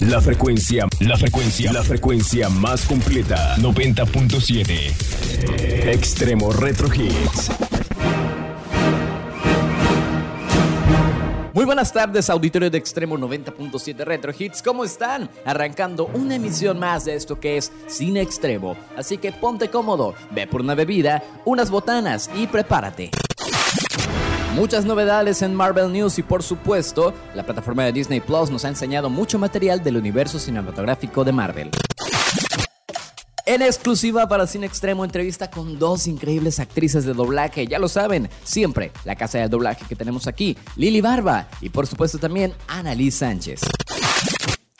La frecuencia, la frecuencia, la frecuencia más completa. 90.7. Extremo Retro Hits. Muy buenas tardes, auditorio de Extremo 90.7 Retro Hits. ¿Cómo están? Arrancando una emisión más de esto que es Cine Extremo. Así que ponte cómodo, ve por una bebida, unas botanas y prepárate. Muchas novedades en Marvel News y por supuesto, la plataforma de Disney Plus nos ha enseñado mucho material del universo cinematográfico de Marvel. En exclusiva para Cine Extremo, entrevista con dos increíbles actrices de doblaje. Ya lo saben, siempre la casa de doblaje que tenemos aquí, Lili Barba y por supuesto también Annalise Sánchez.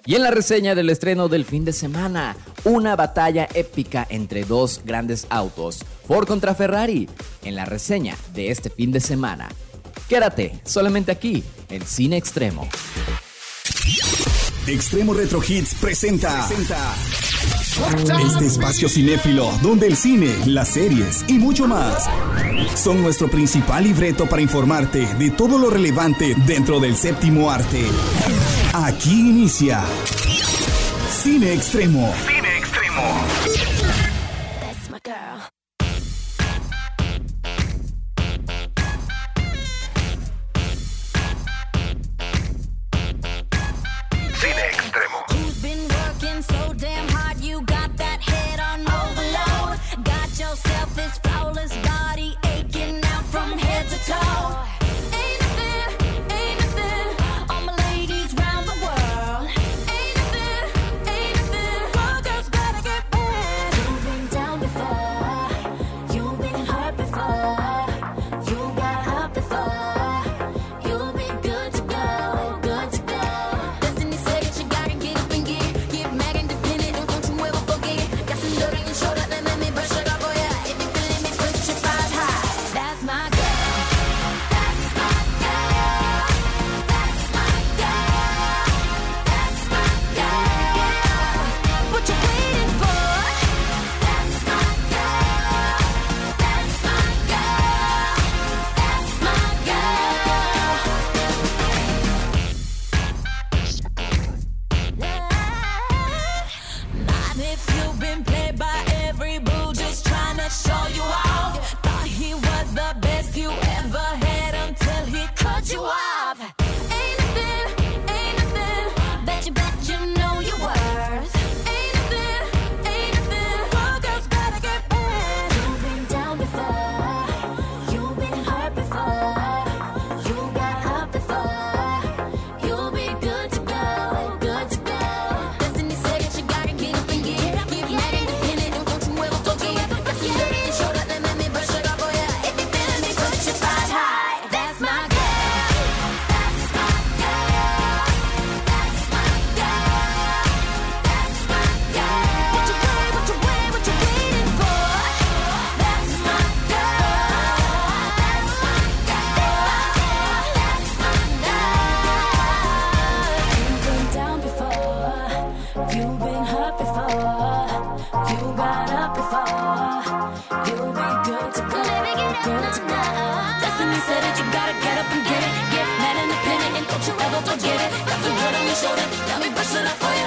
Y en la reseña del estreno del fin de semana, una batalla épica entre dos grandes autos, Ford contra Ferrari, en la reseña de este fin de semana. Quédate solamente aquí en Cine Extremo. Extremo Retro Hits presenta, este espacio cinéfilo donde el cine, las series y mucho más son nuestro principal libreto para informarte de todo lo relevante dentro del séptimo arte. Aquí inicia Cine Extremo. Cine Extremo. go. Get up now. Destiny said you gotta get up and get it. Get independent and don't you ever forget it. Got some blood on your shoulder, let me brush up for you.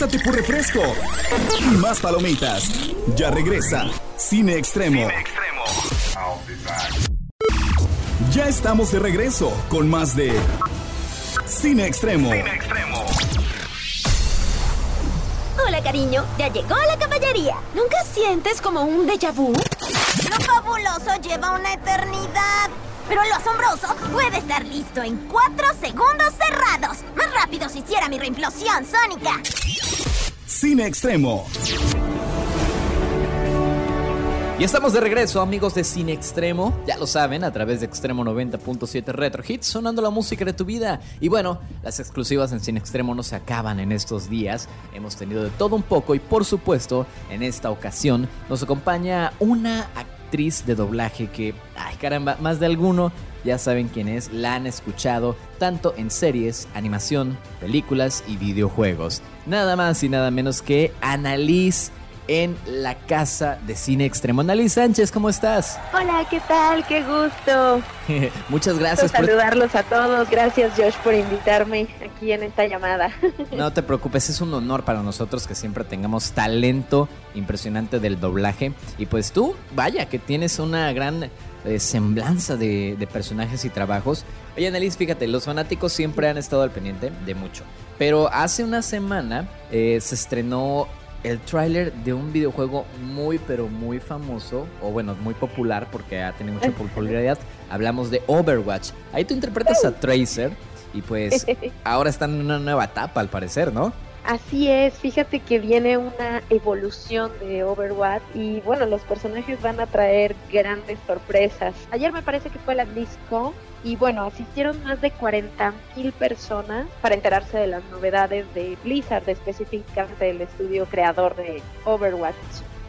Lánzate por refresco y más palomitas. Ya regresa Cine Extremo. Ya estamos de regreso con más de Cine Extremo. Hola, cariño. Ya llegó la caballería. ¿Nunca sientes como un déjà vu? Lo fabuloso lleva una eternidad. Pero lo asombroso puede estar listo en cuatro segundos cerrados. Más rápido si hiciera mi reimplosión sónica. Cine Extremo. Y estamos de regreso, amigos de Cine Extremo. Ya lo saben, a través de Extremo 90.7 Retro Hits, sonando la música de tu vida. Y bueno, las exclusivas en Cine Extremo no se acaban en estos días. Hemos tenido de todo un poco y, por supuesto, en esta ocasión nos acompaña una actriz de doblaje que, ay caramba, más de alguno ya saben quién es, la han escuchado tanto en series, animación, películas y videojuegos. Nada más y nada menos que Annalise en la casa de cine extremo. Annalise Sánchez, ¿cómo estás? Hola, ¿qué tal? Qué gusto. Muchas gracias por saludarlos a todos. Gracias, Josh, por invitarme aquí en esta llamada. no te preocupes, es un honor para nosotros que siempre tengamos talento impresionante del doblaje. Y pues tú, vaya, que tienes una gran eh, semblanza de, personajes y trabajos. Oye, Annalise, fíjate, los fanáticos siempre han estado al pendiente de mucho. Pero hace una semana eh, se estrenó el tráiler de un videojuego muy pero muy famoso, o bueno, muy popular porque ha tenido mucha popularidad. Hablamos de Overwatch. Ahí tú interpretas a Tracer y pues ahora están en una nueva etapa al parecer, ¿no? Así es, fíjate que viene una evolución de Overwatch y bueno, los personajes van a traer grandes sorpresas. Ayer me parece que fue la BlizzCon y bueno, asistieron más de 40 mil personas para enterarse de las novedades de Blizzard, específicamente del estudio creador de Overwatch.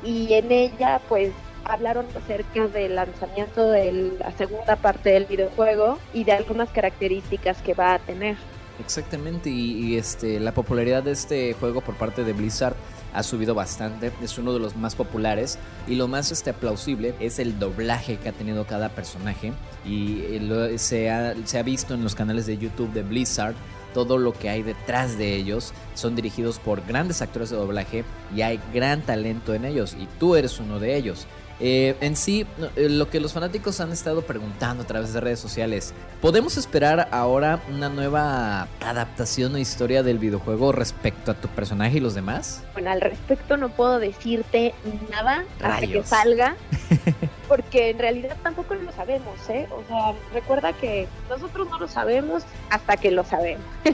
Y en ella pues hablaron acerca del lanzamiento de la segunda parte del videojuego y de algunas características que va a tener. Exactamente, y, este, la popularidad de este juego por parte de Blizzard ha subido bastante, es uno de los más populares y lo más este, plausible es el doblaje que ha tenido cada personaje y eh, se, ha, se ha visto en los canales de YouTube de Blizzard todo lo que hay detrás de ellos. Son dirigidos por grandes actores de doblaje y hay gran talento en ellos y tú eres uno de ellos. Eh, en sí, eh, lo que los fanáticos han estado preguntando a través de redes sociales, ¿podemos esperar ahora una nueva adaptación o historia del videojuego respecto a tu personaje y los demás? Bueno, al respecto no puedo decirte nada hasta que salga. porque en realidad tampoco lo sabemos, ¿eh? O sea, recuerda que nosotros no lo sabemos hasta que lo sabemos.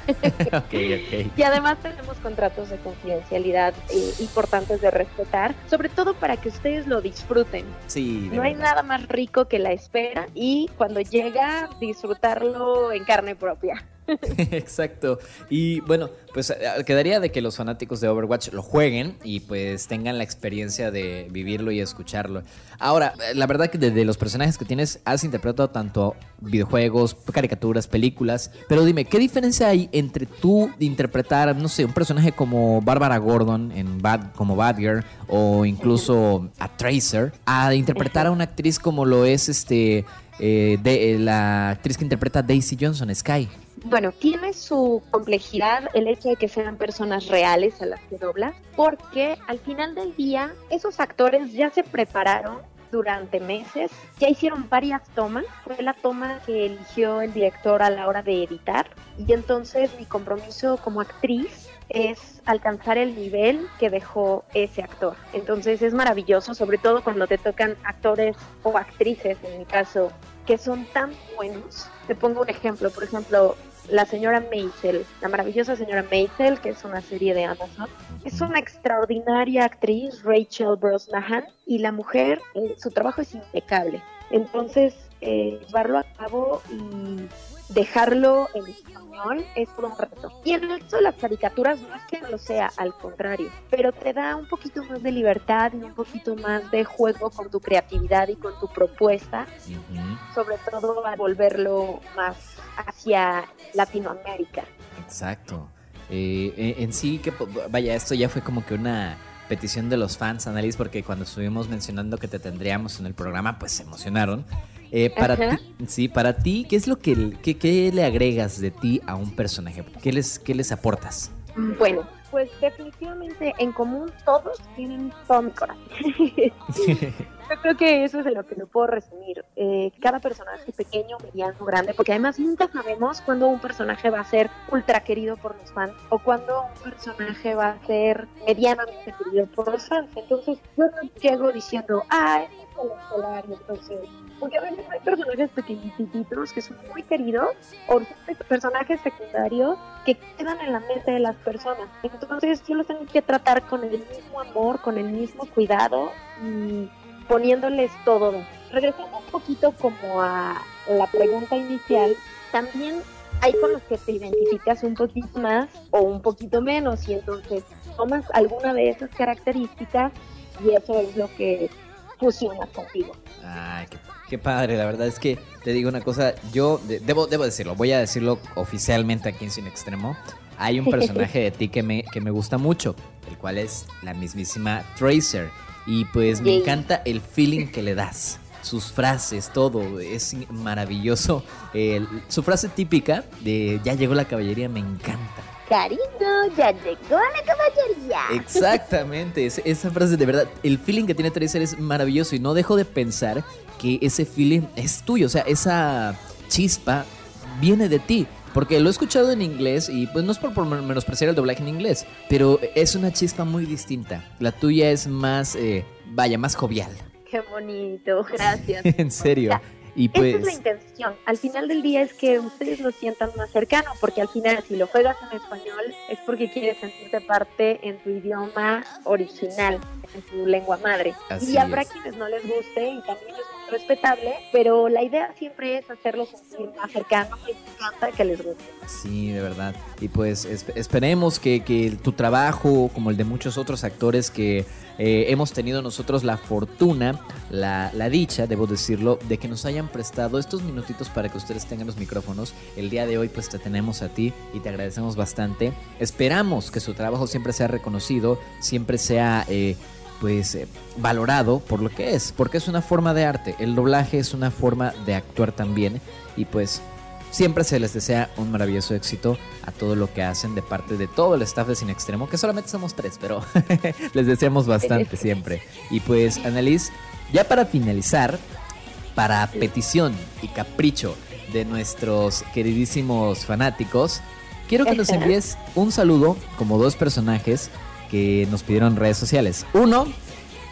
Y además tenemos contratos de confidencialidad eh, importantes de respetar, sobre todo para que ustedes lo disfruten. Sí. No hay nada más rico que la espera y cuando llega disfrutarlo en carne propia. Exacto. Y bueno, pues eh, quedaría de que los fanáticos de Overwatch lo jueguen y pues tengan la experiencia de vivirlo y escucharlo. Ahora, eh, la verdad que de, los personajes que tienes has interpretado tanto videojuegos, caricaturas, películas, pero dime, ¿qué diferencia hay entre tú interpretar, no sé, un personaje como Barbara Gordon en Bad como Badger o incluso a Tracer a interpretar a una actriz como lo es este eh, de, la actriz que interpreta Daisy Johnson, Sky? Bueno, tiene su complejidad el hecho de que sean personas reales a las que dobla, porque al final del día esos actores ya se prepararon durante meses, ya hicieron varias tomas, fue la toma que eligió el director a la hora de editar y entonces mi compromiso como actriz es alcanzar el nivel que dejó ese actor. Entonces es maravilloso, sobre todo cuando te tocan actores o actrices, en mi caso, que son tan buenos. Te pongo un ejemplo, por ejemplo, la señora Maisel, la maravillosa señora Maisel, que es una serie de Amazon, es una extraordinaria actriz, Rachel Brosnahan, y la mujer, eh, su trabajo es impecable. Entonces, eh, llevarlo a cabo y dejarlo en español es todo un reto. Y en el caso de las caricaturas no es que no lo sea, al contrario, pero te da un poquito más de libertad y un poquito más de juego con tu creatividad y con tu propuesta, sobre todo a volverlo más hacia Latinoamérica. Exacto. Eh, en sí, que vaya, esto ya fue como que una petición de los fans, Annalise, porque cuando estuvimos mencionando que te tendríamos en el programa, pues se emocionaron. Eh, para ti, sí, para ti, ¿qué es lo que, que, le agregas de ti a un personaje? ¿Qué les, qué les aportas? Bueno, pues definitivamente en común todos tienen todo mi corazón. Yo creo que eso es de lo que lo puedo resumir. Eh, cada personaje pequeño, mediano, grande, porque además nunca sabemos cuándo un personaje va a ser ultra querido por los fans o cuándo un personaje va a ser medianamente querido por los fans. Entonces yo no llego diciendo, ah, es el entonces porque a veces hay personajes pequeñitos que son muy queridos o personajes secundarios que quedan en la mente de las personas. Entonces yo los tengo que tratar con el mismo amor, con el mismo cuidado y poniéndoles todo. Regresando un poquito como a la pregunta inicial, también hay con los que te identificas un poquito más o un poquito menos y entonces tomas alguna de esas características y eso es lo que fusiona contigo. Ay, qué, padre, la verdad es que te digo una cosa, yo debo, debo decirlo, voy a decirlo oficialmente aquí en Sin Extremo. Hay un personaje de ti que me, que me gusta mucho, el cual es la mismísima Tracer. Y pues me encanta el feeling que le das. Sus frases, todo, es maravilloso. su frase típica de ya llegó la caballería me encanta. Cariño, ya llegó la caballería. Exactamente, esa frase de verdad, el feeling que tiene Tracer es maravilloso y no dejo de pensar que ese feeling es tuyo, o sea, esa chispa viene de ti. Porque lo he escuchado en inglés y pues no es por, por menospreciar el doblaje en inglés, pero es una chispa muy distinta. La tuya es más, eh, vaya, más jovial. Qué bonito, gracias. en serio. Y Esa es la pues intención. Al final del día es que ustedes lo sientan más cercano, porque al final si lo juegas en español es porque quieres sentirte parte en tu idioma original, en tu lengua madre. y habrá quienes no les guste y también es respetable, pero la idea siempre es hacerlo sentir más cercano y encanta que les guste. Sí, de verdad. Y pues esperemos que, que tu trabajo, como el de muchos otros actores que eh, hemos tenido nosotros la fortuna, la, dicha, debo decirlo, de que nos hayan prestado estos minutitos para que ustedes tengan los micrófonos. El día de hoy pues te tenemos a ti y te agradecemos bastante. Esperamos que su trabajo siempre sea reconocido, siempre sea... Eh, pues eh, valorado por lo que es, porque es una forma de arte, el doblaje es una forma de actuar también y pues Siempre se les desea un maravilloso éxito a todo lo que hacen de parte de todo el staff de Sin Extremo, que solamente somos tres, pero les deseamos bastante siempre. Y pues, Annalise, ya para finalizar, para petición y capricho de nuestros queridísimos fanáticos, quiero que nos envíes un saludo como dos personajes que nos pidieron redes sociales. Uno,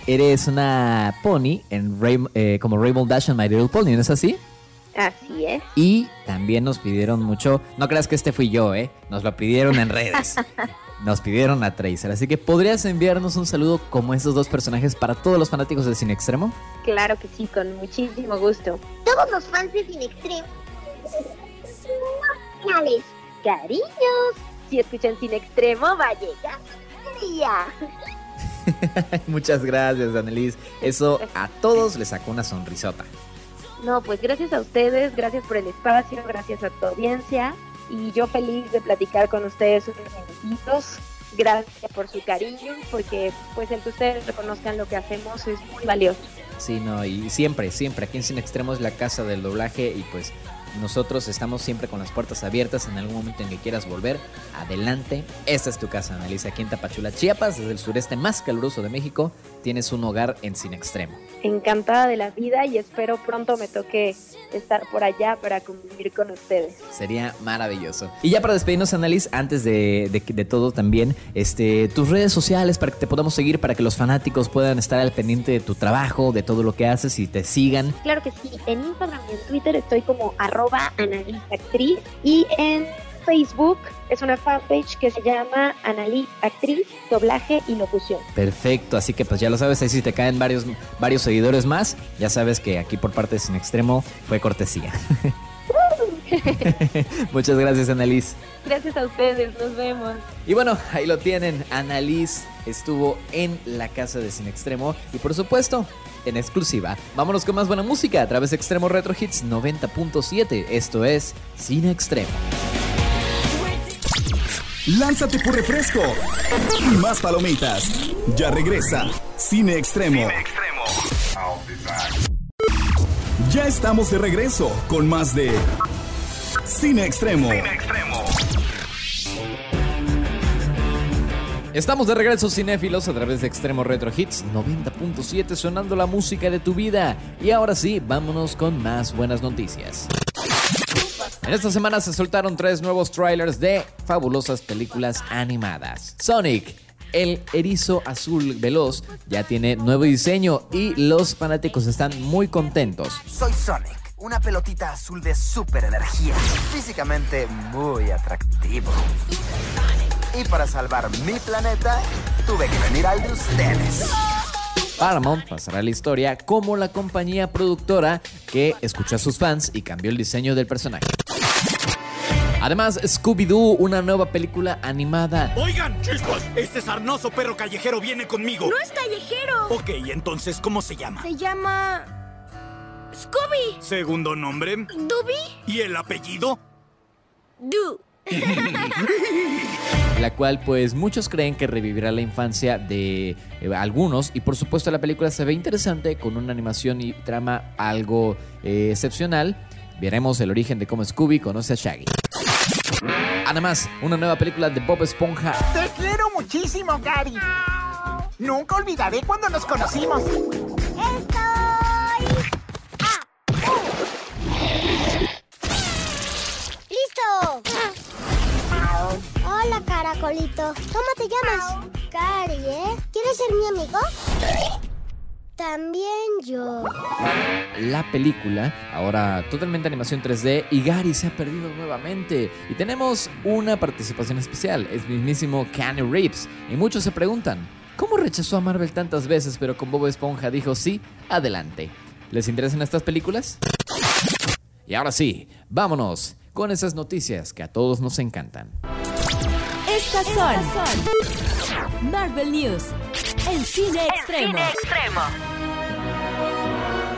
eres una pony en eh, como Rainbow Dash and My Little Pony, ¿no es así? Así es. Y también nos pidieron mucho, no creas que este fui yo, ¿eh? Nos lo pidieron en redes. nos pidieron a Tracer. Así que podrías enviarnos un saludo como esos dos personajes para todos los fanáticos de Cine Extremo. Claro que sí, con muchísimo gusto. Todos los fans de Cine Extremo. Cariños, si escuchan Cine Extremo, va a llegar día. Muchas gracias, Annelies. Eso a todos les sacó una sonrisota. No, pues gracias a ustedes, gracias por el espacio, gracias a tu audiencia y yo feliz de platicar con ustedes unos minutitos. Gracias por su cariño, porque pues el que ustedes reconozcan lo que hacemos es muy valioso. Sí, no, y siempre, siempre, aquí en Sin Extremo es la casa del doblaje y pues nosotros estamos siempre con las puertas abiertas en algún momento en que quieras volver. Adelante. Esta es tu casa, Analiza, aquí en Tapachula, Chiapas, desde el sureste más caluroso de México. Tienes un hogar en Sin Extremo. Encantada de la vida y espero pronto me toque estar por allá para convivir con ustedes. Sería maravilloso. Y ya para despedirnos, Annalise, antes de, de, todo también, este, tus redes sociales para que te podamos seguir, para que los fanáticos puedan estar al pendiente de tu trabajo, de todo lo que haces y te sigan. Claro que sí. En Instagram y en Twitter estoy como arroba Actriz y en Facebook es una fanpage que se llama Analí Actriz, Doblaje y Locución. Perfecto, así que pues ya lo sabes, ahí si te caen varios, varios seguidores más, ya sabes que aquí por parte de Sin Extremo fue cortesía. Muchas gracias, Annalise. Gracias a ustedes, nos vemos. Y bueno, ahí lo tienen. Annalise estuvo en la casa de Sin Extremo y por supuesto, en exclusiva. Vámonos con más buena música a través de Extremo Retro Hits 90.7. Esto es Cine Extremo. Lánzate por refresco y más palomitas. Ya regresa Cine Extremo. Cine Extremo. Ya estamos de regreso con más de Cine Extremo. Cine Extremo. Estamos de regreso cinéfilos a través de Extremo Retro Hits 90.7 sonando la música de tu vida. Y ahora sí, vámonos con más buenas noticias. En esta semana se soltaron tres nuevos trailers de fabulosas películas animadas. Sonic, el erizo azul veloz, ya tiene nuevo diseño y los fanáticos están muy contentos. Soy Sonic, una pelotita azul de super energía, físicamente muy atractivo. Y para salvar mi planeta, tuve que venir al de ustedes. Paramount pasará a la historia como la compañía productora que escuchó a sus fans y cambió el diseño del personaje. Además, Scooby-Doo, una nueva película animada. Oigan, chicos, este sarnoso perro callejero viene conmigo. No es callejero. Ok, entonces, ¿cómo se llama? Se llama... Scooby. Segundo nombre. Duby. ¿Y el apellido? Du. la cual pues muchos creen que revivirá la infancia de eh, algunos y por supuesto la película se ve interesante con una animación y trama algo eh, excepcional. Veremos el origen de cómo Scooby conoce a Shaggy. Además, una nueva película de Bob Esponja. Te quiero muchísimo, Gary. Nunca olvidaré cuando nos conocimos. Caracolito. ¿Cómo te llamas? Cari, ¿eh? ¿Quieres ser mi amigo? También yo. La película, ahora totalmente animación 3D, y Gary se ha perdido nuevamente. Y tenemos una participación especial, es mismísimo Kenny Reeves. Y muchos se preguntan, ¿cómo rechazó a Marvel tantas veces, pero con Bob Esponja dijo sí? Adelante. ¿Les interesan estas películas? Y ahora sí, vámonos con esas noticias que a todos nos encantan. Estas son Marvel News en Cine Extremo.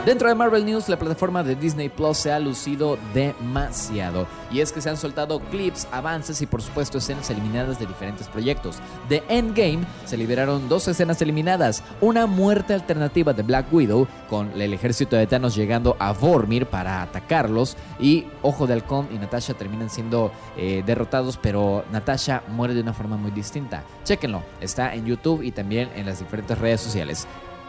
Dentro de Marvel News, la plataforma de Disney Plus se ha lucido demasiado. Y es que se han soltado clips, avances y por supuesto escenas eliminadas de diferentes proyectos. De Endgame se liberaron dos escenas eliminadas. Una muerte alternativa de Black Widow, con el ejército de Thanos llegando a Vormir para atacarlos. Y Ojo de Halcón y Natasha terminan siendo eh, derrotados, pero Natasha muere de una forma muy distinta. Chéquenlo, está en YouTube y también en las diferentes redes sociales.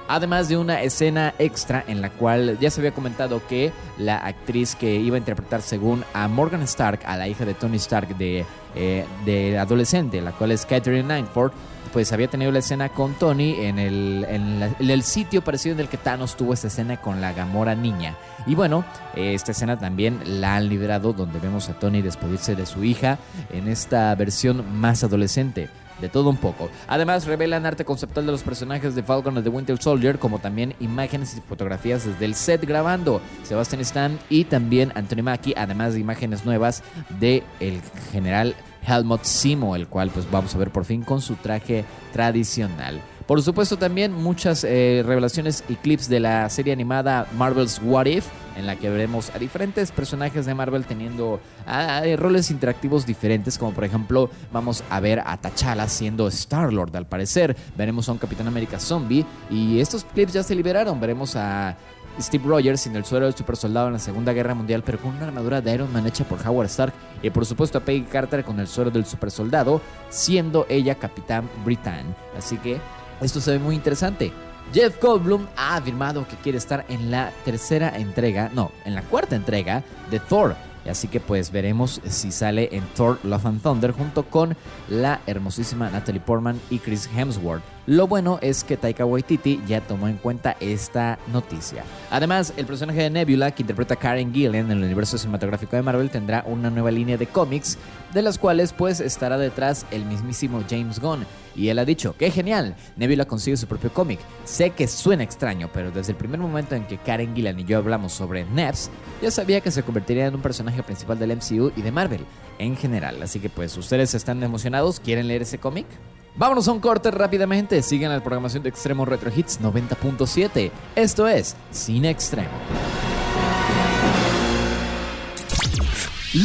Además de una escena extra en la cual ya se había comentado que la actriz que iba a interpretar según a Morgan Stark, a la hija de Tony Stark de, eh, de adolescente, la cual es Catherine Langford, pues había tenido la escena con Tony en el, en, el sitio parecido en el que Thanos tuvo esta escena con la Gamora niña. Y bueno, esta escena también la han liberado donde vemos a Tony despedirse de su hija en esta versión más adolescente de todo un poco. Además, revelan arte conceptual de los personajes de Falcon and the Winter Soldier, como también imágenes y fotografías desde el set grabando. Sebastian Stan y también Anthony Mackie, además de imágenes nuevas de el general Helmut Simo, el cual pues vamos a ver por fin con su traje tradicional. Por supuesto también muchas eh, revelaciones y clips de la serie animada Marvel's What If, en la que veremos a diferentes personajes de Marvel teniendo ah, eh, roles interactivos diferentes, como por ejemplo vamos a ver a T'Challa siendo Star-Lord al parecer, veremos a un Capitán América zombie y estos clips ya se liberaron, veremos a Steve Rogers sin el suero del super soldado en la Segunda Guerra Mundial, pero con una armadura de Iron Man hecha por Howard Stark. Y por supuesto a Peggy Carter con el suero del super soldado, siendo ella Capitán Britain. Así que esto se ve muy interesante. Jeff Goldblum ha afirmado que quiere estar en la tercera entrega, no, en la cuarta entrega de Thor. Así que pues veremos si sale en Thor Love and Thunder junto con la hermosísima Natalie Portman y Chris Hemsworth. Lo bueno es que Taika Waititi ya tomó en cuenta esta noticia. Además, el personaje de Nebula, que interpreta Karen Gillan en el universo cinematográfico de Marvel, tendrá una nueva línea de cómics, de las cuales pues estará detrás el mismísimo James Gunn. Y él ha dicho, ¡qué genial! Nebula consigue su propio cómic. Sé que suena extraño, pero desde el primer momento en que Karen Gillan y yo hablamos sobre Nebs, ya sabía que se convertiría en un personaje principal del MCU y de Marvel en general. Así que pues, ¿ustedes están emocionados? ¿Quieren leer ese cómic? Vámonos a un corte rápidamente. Sigan la programación de Extremo Retro Hits 90.7. Esto es Cine Extremo.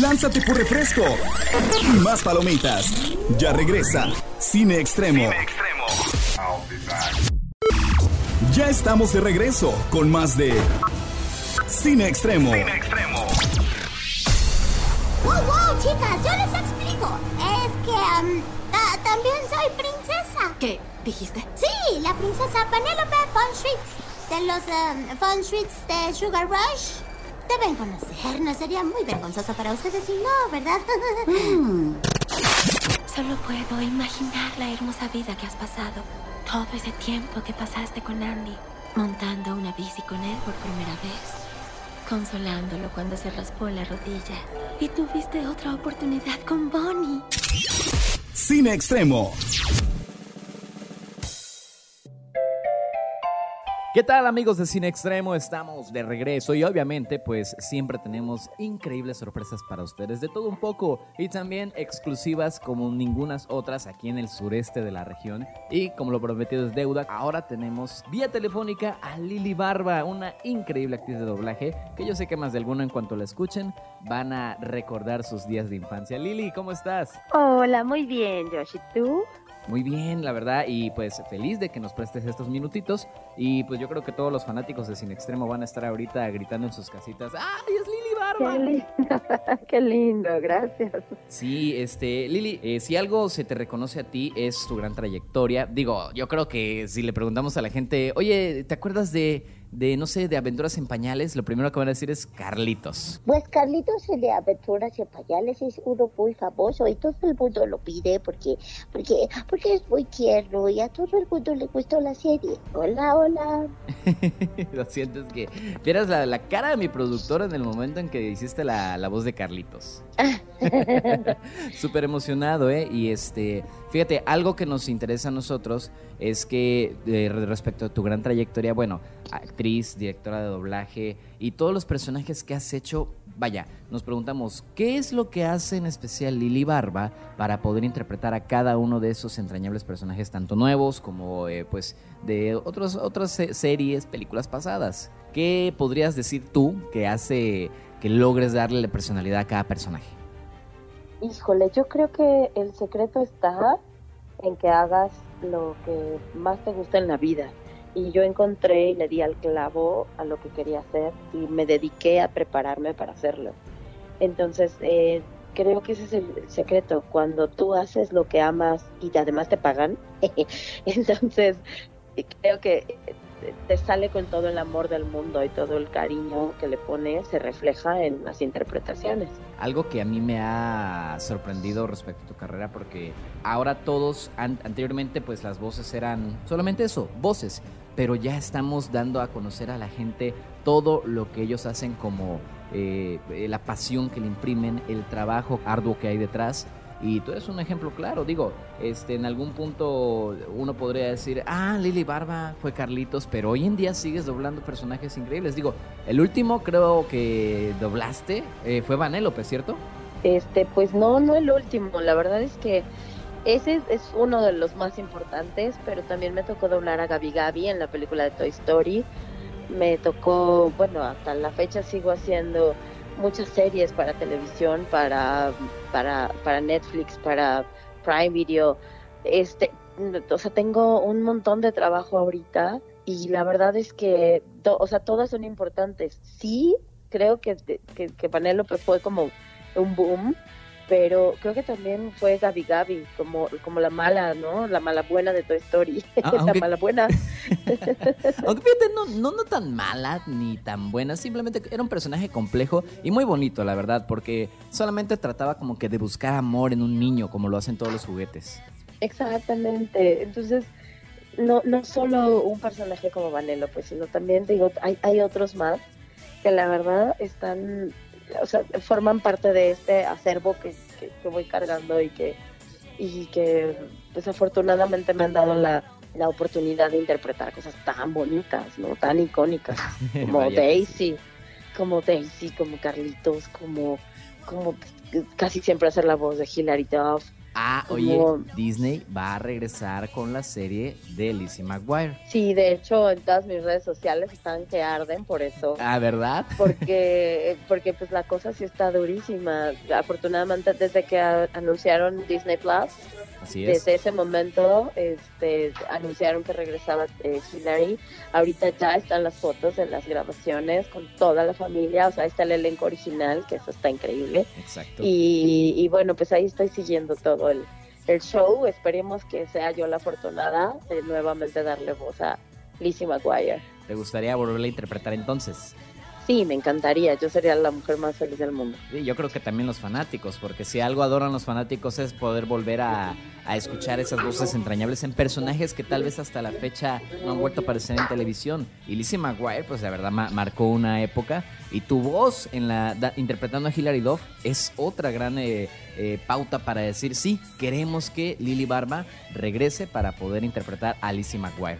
Lánzate por refresco y más palomitas. Ya regresa Cine Extremo. Ya estamos de regreso con más de Cine Extremo. ¡Wow, wow, chicas! Yo les explico. Es que um, ta- también soy princesa. ¿Qué dijiste? Sí, la princesa Penélope von Schwitz, de los um, von Schwitz de Sugar Rush. Deben conocer, no sería muy vergonzoso para ustedes si no, ¿verdad? Mm. Solo puedo imaginar la hermosa vida que has pasado. Todo ese tiempo que pasaste con Andy, montando una bici con él por primera vez, consolándolo cuando se raspó la rodilla. Y tuviste otra oportunidad con Bonnie. Cine Extremo. ¿Qué tal amigos de Cine Extremo? Estamos de regreso y obviamente pues siempre tenemos increíbles sorpresas para ustedes de todo un poco y también exclusivas como ningunas otras aquí en el sureste de la región y como lo prometido es deuda, ahora tenemos vía telefónica a Lili Barba, una increíble actriz de doblaje que yo sé que más de alguno en cuanto la escuchen van a recordar sus días de infancia. Lili, ¿cómo estás? Hola, muy bien, Josh. ¿Y tú? Muy bien, la verdad, y pues feliz de que nos prestes estos minutitos. Y pues yo creo que todos los fanáticos de Cine Extremo van a estar ahorita gritando en sus casitas. ¡Ay, es Lili Barba! Qué lindo, qué lindo, gracias. Sí, este, Lili, eh, si algo se te reconoce a ti es tu gran trayectoria. Digo, yo creo que si le preguntamos a la gente, oye, ¿te acuerdas de, de no sé, de Aventuras en Pañales? Lo primero que van a decir es Carlitos. Pues Carlitos el de Aventuras en Pañales es uno muy famoso y todo el mundo lo pide porque, porque, porque es muy tierno y a todo el mundo le gustó la serie. Hola, hola. Lo siento, es que vieras la, la cara de mi productor en el momento en que hiciste la, la voz de Carlitos. Súper emocionado, ¿eh? Y este, fíjate, algo que nos interesa a nosotros es que eh, respecto a tu gran trayectoria, bueno, actriz, directora de doblaje y todos los personajes que has hecho, vaya, nos preguntamos, ¿qué es lo que hace en especial Lili Barba para poder interpretar a cada uno de esos entrañables personajes, tanto nuevos como eh, pues de otros, otras se- series, películas pasadas? ¿Qué podrías decir tú que hace que logres darle la personalidad a cada personaje? Híjole, yo creo que el secreto está en que hagas lo que más te gusta en la vida. Y yo encontré y le di al clavo a lo que quería hacer y me dediqué a prepararme para hacerlo. Entonces, eh, creo que ese es el secreto. Cuando tú haces lo que amas y además te pagan, entonces creo que te sale con todo el amor del mundo y todo el cariño que le pones se refleja en las interpretaciones. Algo que a mí me ha sorprendido respecto a tu carrera porque ahora todos, an- anteriormente pues las voces eran solamente eso, voces, pero ya estamos dando a conocer a la gente todo lo que ellos hacen como eh, eh, la pasión que le imprimen, el trabajo arduo que hay detrás. Y tú eres un ejemplo claro, digo, este, en algún punto uno podría decir, ah, Lili Barba fue Carlitos, pero hoy en día sigues doblando personajes increíbles. Digo, el último creo que doblaste eh, fue Vanélope, ¿cierto? Este, pues no, no el último. La verdad es que ese es, uno de los más importantes, pero también me tocó doblar a Gabi Gabi en la película de Toy Story. Me tocó, bueno, hasta la fecha sigo haciendo muchas series para televisión, para, para, para Netflix, para Prime Video. Este, o sea, tengo un montón de trabajo ahorita y la verdad es que, o sea, todas son importantes. Sí, creo que, que, que fue como un boom, pero creo que también fue Gabi Gabi, como, como la mala, ¿no? La mala buena de Toy Story. Ah, la mala buena. Aunque fíjate, no, no, no tan mala ni tan buena, simplemente era un personaje complejo y muy bonito, la verdad, porque solamente trataba como que de buscar amor en un niño, como lo hacen todos los juguetes. Exactamente. Entonces, no, no solo un personaje como Vanellope, sino también, digo, hay, hay otros más que la verdad están, o sea, forman parte de este acervo que, que, que voy cargando y que, y que pues afortunadamente me han dado la, la oportunidad de interpretar cosas tan bonitas, ¿no? Tan icónicas, como Daisy, como Daisy, como Carlitos, como, como casi siempre hacer la voz de Hilary Duff. Ah, Como- oye, Disney va a regresar con la serie de Lizzie McGuire. Sí, de hecho, en todas mis redes sociales están que arden por eso. Ah, ¿verdad? Porque, porque pues la cosa sí está durísima. Afortunadamente, desde que anunciaron Disney Plus, Así es. desde ese momento, este, anunciaron que regresaba eh, Hillary. Ahorita ya están las fotos de las grabaciones con toda la familia. O sea, ahí está el elenco original, que eso está increíble. Exacto. Y, y bueno, pues ahí estoy siguiendo todo el, el show. Esperemos que sea yo la afortunada de nuevamente darle voz a Lizzie McGuire. ¿Te gustaría volverla a interpretar entonces? Sí, me encantaría. Yo sería la mujer más feliz del mundo. Sí, yo creo que también los fanáticos, porque si algo adoran los fanáticos es poder volver a, escuchar esas voces entrañables en personajes que tal vez hasta la fecha no han vuelto a aparecer en televisión. Y Lizzie McGuire, pues la verdad ma- marcó una época. Y tu voz en la da- interpretando a Hilary Duff es otra gran eh, eh, pauta para decir sí, queremos que Lily Barba regrese para poder interpretar a Lizzie McGuire.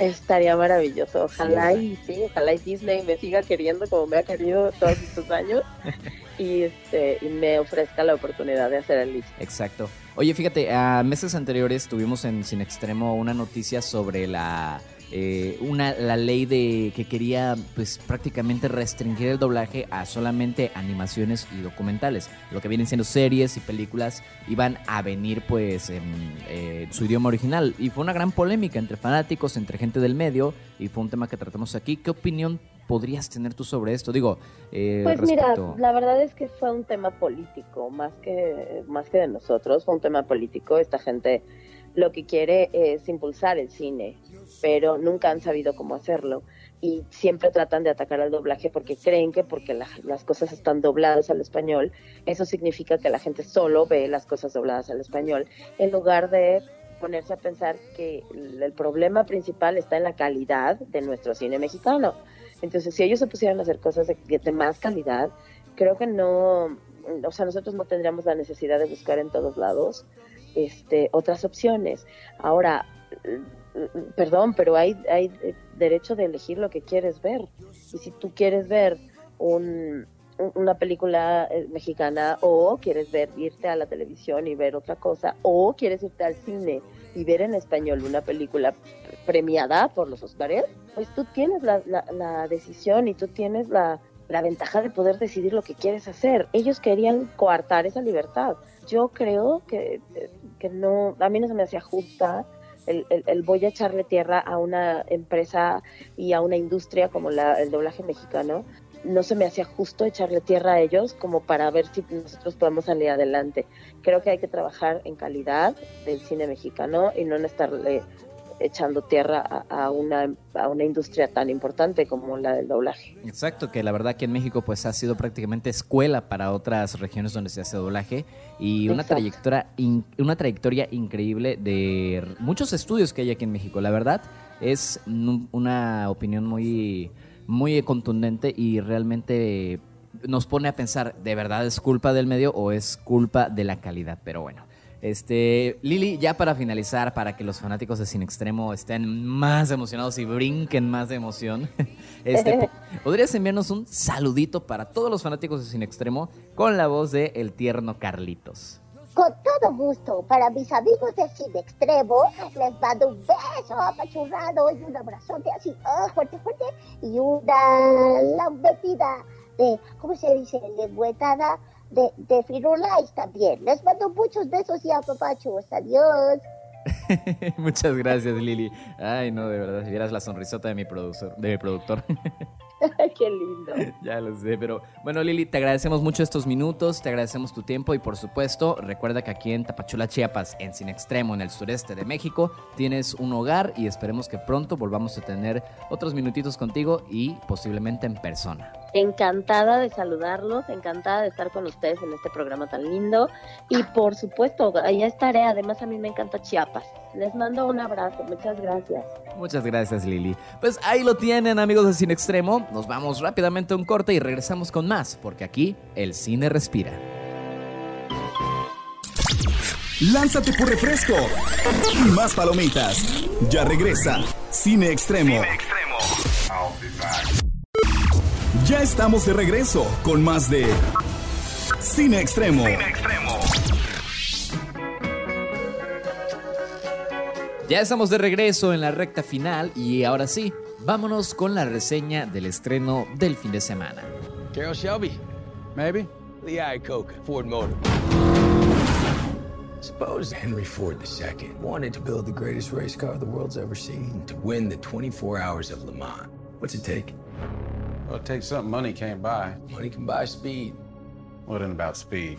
Estaría maravilloso. Ojalá Sí, y sí, ojalá y Disney me siga queriendo como me ha querido todos estos años y este y me ofrezca la oportunidad de hacer el Lizzie. Exacto. Oye, fíjate, a meses anteriores tuvimos en Sin Extremo una noticia sobre la eh, una la ley de que quería pues prácticamente restringir el doblaje a solamente animaciones y documentales. Lo que vienen siendo series y películas iban a venir pues en eh, su idioma original y fue una gran polémica entre fanáticos, entre gente del medio y fue un tema que tratamos aquí. ¿Qué opinión podrías tener tú sobre esto? Digo, eh, Pues mira, la verdad es que fue un tema político, más que, más que de nosotros, fue un tema político. Esta gente lo que quiere es impulsar el cine, pero nunca han sabido cómo hacerlo. Y siempre tratan de atacar al doblaje porque creen que porque la- las cosas están dobladas al español, eso significa que la gente solo ve las cosas dobladas al español, en lugar de ponerse a pensar que el problema principal está en la calidad de nuestro cine mexicano. Entonces, si ellos se pusieran a hacer cosas de, de más calidad, creo que no, o sea, nosotros no tendríamos la necesidad de buscar en todos lados este, otras opciones. Ahora, perdón, pero hay, derecho de elegir lo que quieres ver. Y si tú quieres ver un, un- una película eh, mexicana o quieres ver irte a la televisión y ver otra cosa o quieres irte al cine y ver en español una película premiada por los Oscars, pues tú tienes la decisión y tú tienes la, la ventaja de poder decidir lo que quieres hacer. Ellos querían coartar esa libertad. Yo creo que, que no, a mí no se me hacía justa el, voy a echarle tierra a una empresa y a una industria como la, el doblaje mexicano. No se me hacía justo echarle tierra a ellos como para ver si nosotros podemos salir adelante. Creo que hay que trabajar en calidad del cine mexicano y no en estarle echando tierra a, a una, a una industria tan importante como la del doblaje. Exacto, que la verdad que en México pues ha sido prácticamente escuela para otras regiones donde se hace doblaje y una Exacto. trayectoria in- una trayectoria increíble de muchos estudios que hay aquí en México. La verdad es una opinión muy muy contundente y realmente nos pone a pensar, ¿de verdad es culpa del medio o es culpa de la calidad? Pero bueno, este, Lili, ya para finalizar, para que los fanáticos de Cine Extremo estén más emocionados y brinquen más de emoción, este, po- ¿podrías enviarnos un saludito para todos los fanáticos de Cine Extremo con la voz de El Tierno Carlitos? Con todo gusto, para mis amigos de Cine Extremo, les mando un beso apachurrado y un abrazote así, ah, fuerte, fuerte, y una lambetida de, ¿cómo se dice? Lengüetada de, de Firulais también. Les mando muchos besos y apapachos. Adiós. Muchas gracias, Lili. Ay, no, de verdad, si vieras la sonrisota de mi productor, de mi productor. Qué lindo. Ya lo sé, pero bueno, Lili, te agradecemos mucho estos minutos, te agradecemos tu tiempo y por supuesto, recuerda que aquí en Tapachula, Chiapas, en Sin Extremo, en el sureste de México, tienes un hogar y esperemos que pronto volvamos a tener otros minutitos contigo y posiblemente en persona. Encantada de saludarlos, encantada de estar con ustedes en este programa tan lindo. Y por supuesto, allá estaré. Además, a mí me encanta Chiapas. Les mando un abrazo. Muchas gracias. Muchas gracias, Lili. Pues ahí lo tienen, amigos de Cine Extremo. Nos vamos rápidamente a un corte y regresamos con más, porque aquí el cine respira. Lánzate por refresco y más palomitas. Ya regresa Cine Extremo. Ya estamos de regreso con más de Cine Extremo. Ya estamos de regreso en la recta final y ahora sí, vámonos con la reseña del estreno del fin de semana. Carol Shelby. Maybe. Lee Iacocca, Ford Motor. Suppose Henry Ford II wanted to build the greatest race car the world's ever seen to win the 24 hours of Le Mans. What's it take? Well, it takes something money can't buy. Money can buy speed. What in about speed?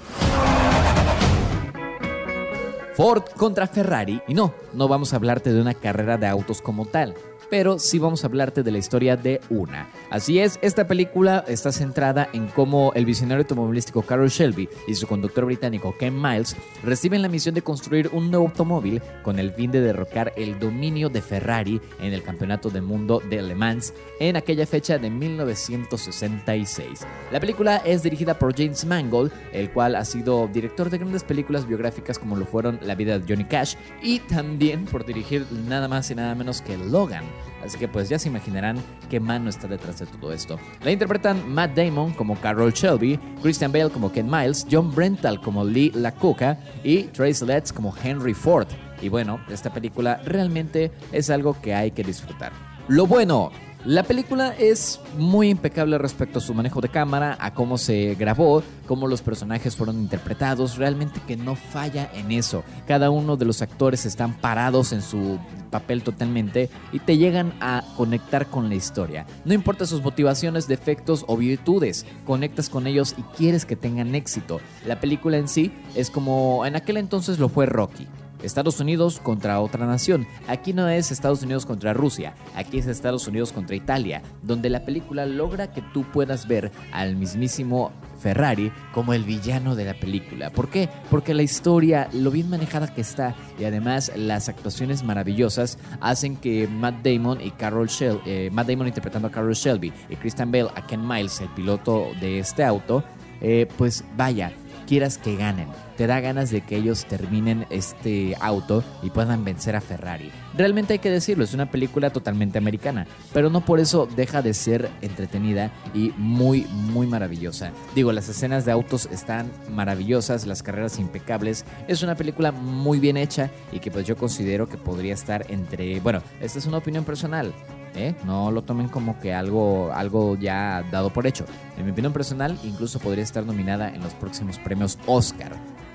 Ford contra Ferrari. Y no, no vamos a hablarte de una carrera de autos como tal pero sí vamos a hablarte de la historia de una. Así es, esta película está centrada en cómo el visionario automovilístico Carroll Shelby y su conductor británico Ken Miles reciben la misión de construir un nuevo automóvil con el fin de derrocar el dominio de Ferrari en el Campeonato del Mundo de Le Mans en aquella fecha de 1966. La película es dirigida por James Mangold, el cual ha sido director de grandes películas biográficas como lo fueron La vida de Johnny Cash y también por dirigir nada más y nada menos que Logan. Así que pues ya se imaginarán qué mano está detrás de todo esto. La interpretan Matt Damon como Carroll Shelby, Christian Bale como Ken Miles, John Brental como Lee LaCoca y Trace Letts como Henry Ford. Y bueno, esta película realmente es algo que hay que disfrutar. Lo bueno, la película es muy impecable respecto a su manejo de cámara, a cómo se grabó, cómo los personajes fueron interpretados, realmente que no falla en eso. Cada uno de los actores están parados en su papel totalmente y te llegan a conectar con la historia. No importa sus motivaciones, defectos o virtudes, conectas con ellos y quieres que tengan éxito. La película en sí es como en aquel entonces lo fue Rocky. Estados Unidos contra otra nación. Aquí no es Estados Unidos contra Rusia, aquí es Estados Unidos contra Italia, donde la película logra que tú puedas ver al mismísimo Ferrari como el villano de la película. ¿Por qué? Porque la historia, lo bien manejada que está y además las actuaciones maravillosas hacen que Matt Damon y Carol Shelby, eh, Matt Damon interpretando a Carol Shelby y Christian Bale a Ken Miles, el piloto de este auto, eh, pues vaya, quieras que ganen. Te da ganas de que ellos terminen este auto y puedan vencer a Ferrari. Realmente hay que decirlo, es una película totalmente americana, pero no por eso deja de ser entretenida y muy, muy maravillosa. Digo, las escenas de autos están maravillosas, las carreras impecables. Es una película muy bien hecha y que pues yo considero que podría estar entre... Bueno, esta es una opinión personal. ¿Eh? No lo tomen como que algo, algo ya dado por hecho. En mi opinión personal, incluso podría estar nominada en los próximos premios Oscar.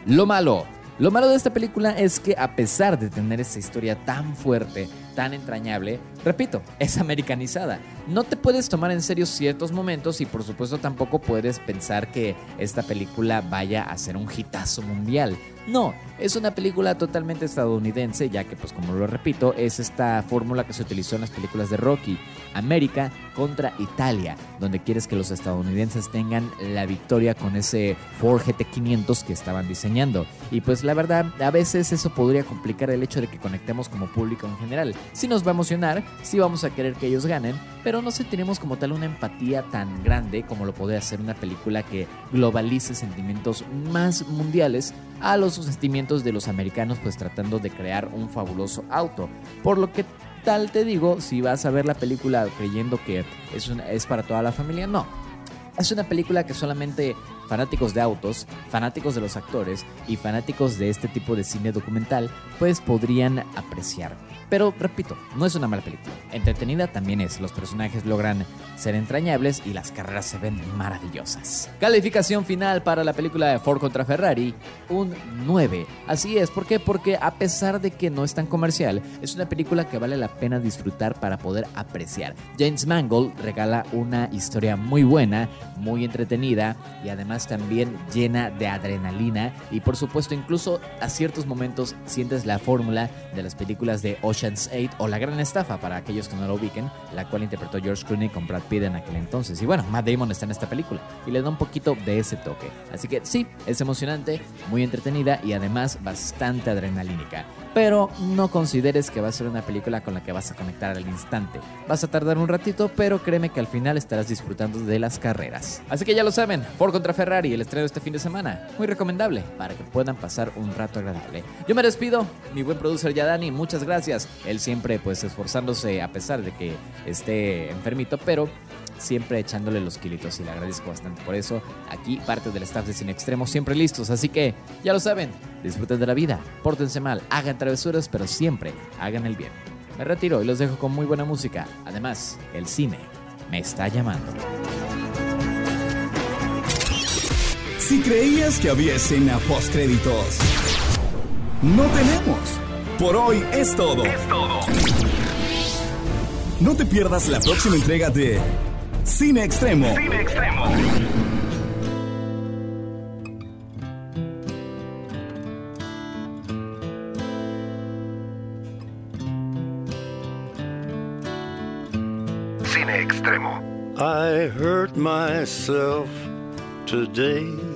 Lo malo. Lo malo de esta película es que a pesar de tener esa historia tan fuerte, tan entrañable, repito, es americanizada. No te puedes tomar en serio ciertos momentos y por supuesto tampoco puedes pensar que esta película vaya a ser un hitazo mundial. No, es una película totalmente estadounidense, ya que pues como lo repito, es esta fórmula que se utilizó en las películas de Rocky, América contra Italia, donde quieres que los estadounidenses tengan la victoria con ese Ford GT500 que estaban diseñando. Y pues la verdad, a veces eso podría complicar el hecho de que conectemos como público en general. Si nos va a emocionar, si vamos a querer que ellos ganen, pero no sentiremos como tal una empatía tan grande como lo puede hacer una película que globalice sentimientos más mundiales a los sentimientos de los americanos pues tratando de crear un fabuloso auto. Por lo que tal te digo, si vas a ver la película creyendo que es, es para toda la familia, no. Es una película que solamente fanáticos de autos, fanáticos de los actores y fanáticos de este tipo de cine documental pues podrían apreciar. Pero repito, no es una mala película. Entretenida también es. Los personajes logran ser entrañables y las carreras se ven maravillosas. Calificación final para la película de Ford contra Ferrari, un 9. Así es, ¿por qué? Porque a pesar de que no es tan comercial, es una película que vale la pena disfrutar para poder apreciar. James Mangold regala una historia muy buena, muy entretenida y además también llena de adrenalina y por supuesto incluso a ciertos momentos sientes la fórmula de las películas de Ocean's 8 o La Gran Estafa para aquellos que no lo ubiquen, la cual interpretó George Clooney con Brad Pitt en aquel entonces. Y bueno, Matt Damon está en esta película y le da un poquito de ese toque. Así que sí, es emocionante, muy entretenida y además bastante adrenalínica. Pero no consideres que va a ser una película con la que vas a conectar al instante. Vas a tardar un ratito, pero créeme que al final estarás disfrutando de las carreras. Así que ya lo saben, Ford contra Ferrari, el estreno este fin de semana. Muy recomendable para que puedan pasar un rato agradable. Yo me despido, mi buen producer Yadani, muchas gracias. Él siempre pues esforzándose a pesar de que esté enfermito, pero siempre echándole los kilitos y le agradezco bastante por eso. Aquí parte del staff de Cine Extremo siempre listos, así que ya lo saben, disfruten de la vida, pórtense mal, hagan travesuras, pero siempre hagan el bien. Me retiro y los dejo con muy buena música. Además, el cine me está llamando. Si creías que había escena post créditos, no tenemos. Por hoy es todo. Es todo. No te pierdas la próxima entrega de Cine Extremo. Cine Extremo. Cine Extremo. I hurt myself today.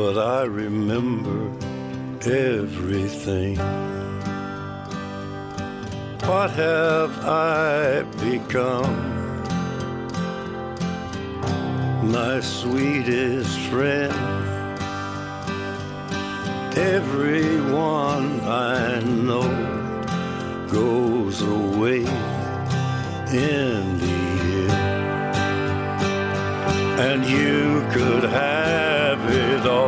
but I remember everything. What have I become? My sweetest friend. Everyone I know goes away in the. And you could have it all.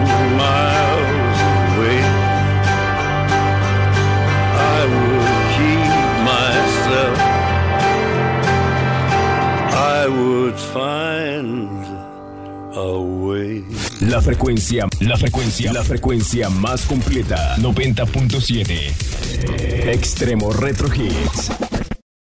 La frecuencia, la frecuencia, la frecuencia más completa. 90.7. Extremo Retro Hits.